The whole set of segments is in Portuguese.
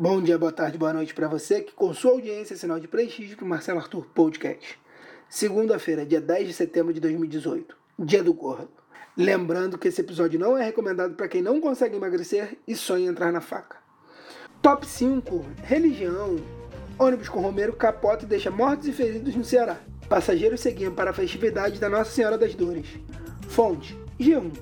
Bom dia, boa tarde, boa noite para você que com sua audiência é sinal de prestígio para o Marcelo Arthur Podcast. Segunda-feira, dia 10 de setembro de 2018, dia do gordo. Lembrando que esse episódio não é recomendado para quem não consegue emagrecer e sonha entrar na faca. Top 5: Religião. Ônibus com Romero capota e deixa mortos e feridos no Ceará. Passageiros seguiam para a festividade da Nossa Senhora das Dores. Fonte: G1.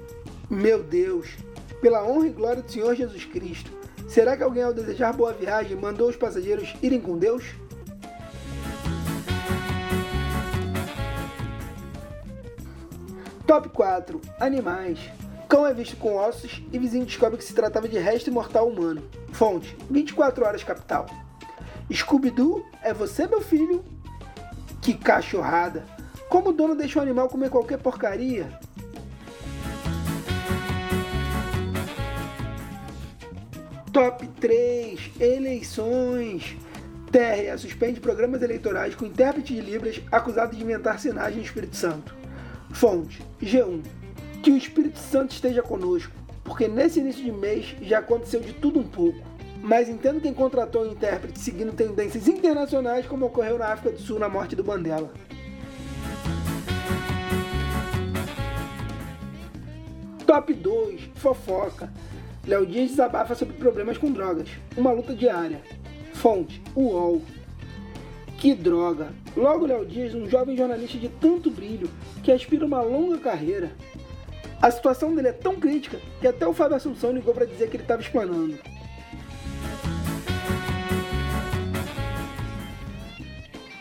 Meu Deus, pela honra e glória do Senhor Jesus Cristo Será que alguém, ao desejar boa viagem, mandou os passageiros irem com Deus? Top 4 Animais. Cão é visto com ossos e vizinho descobre que se tratava de resto mortal humano. Fonte: 24 horas capital. Scooby-Doo, é você, meu filho? Que cachorrada! Como o dono deixa o animal comer qualquer porcaria? Top 3 Eleições. TRE suspende programas eleitorais com intérprete de Libras acusado de inventar sinais no Espírito Santo. Fonte: G1. Que o Espírito Santo esteja conosco, porque nesse início de mês já aconteceu de tudo um pouco. Mas entendo quem contratou o intérprete seguindo tendências internacionais, como ocorreu na África do Sul na morte do Mandela. Top 2 Fofoca. Léo Dias desabafa sobre problemas com drogas. Uma luta diária. Fonte: UOL. Que droga! Logo Léo Dias, um jovem jornalista de tanto brilho que aspira uma longa carreira. A situação dele é tão crítica que até o Fábio Assunção ligou para dizer que ele estava explanando.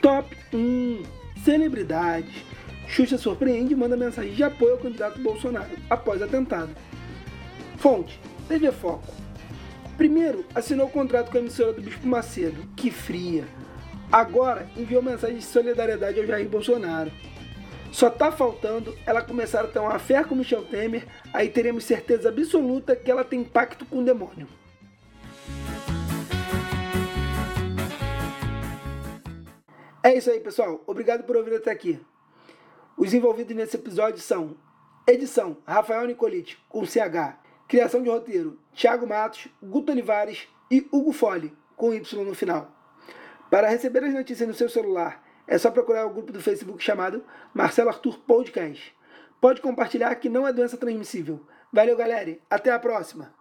Top 1 Celebridades. Xuxa surpreende e manda mensagem de apoio ao candidato Bolsonaro após atentado. Fonte: TV Foco. Primeiro, assinou o contrato com a emissora do Bispo Macedo, que fria. Agora, enviou mensagem de solidariedade ao Jair Bolsonaro. Só tá faltando ela começar a ter uma fé com Michel Temer, aí teremos certeza absoluta que ela tem pacto com o demônio. É isso aí, pessoal. Obrigado por ouvir até aqui. Os envolvidos nesse episódio são edição Rafael Nicolite, com CH, Criação de roteiro: Thiago Matos, Guto Olivares e Hugo Fole, com Y no final. Para receber as notícias no seu celular, é só procurar o grupo do Facebook chamado Marcelo Arthur Podcast. Pode compartilhar que não é doença transmissível. Valeu, galera. Até a próxima.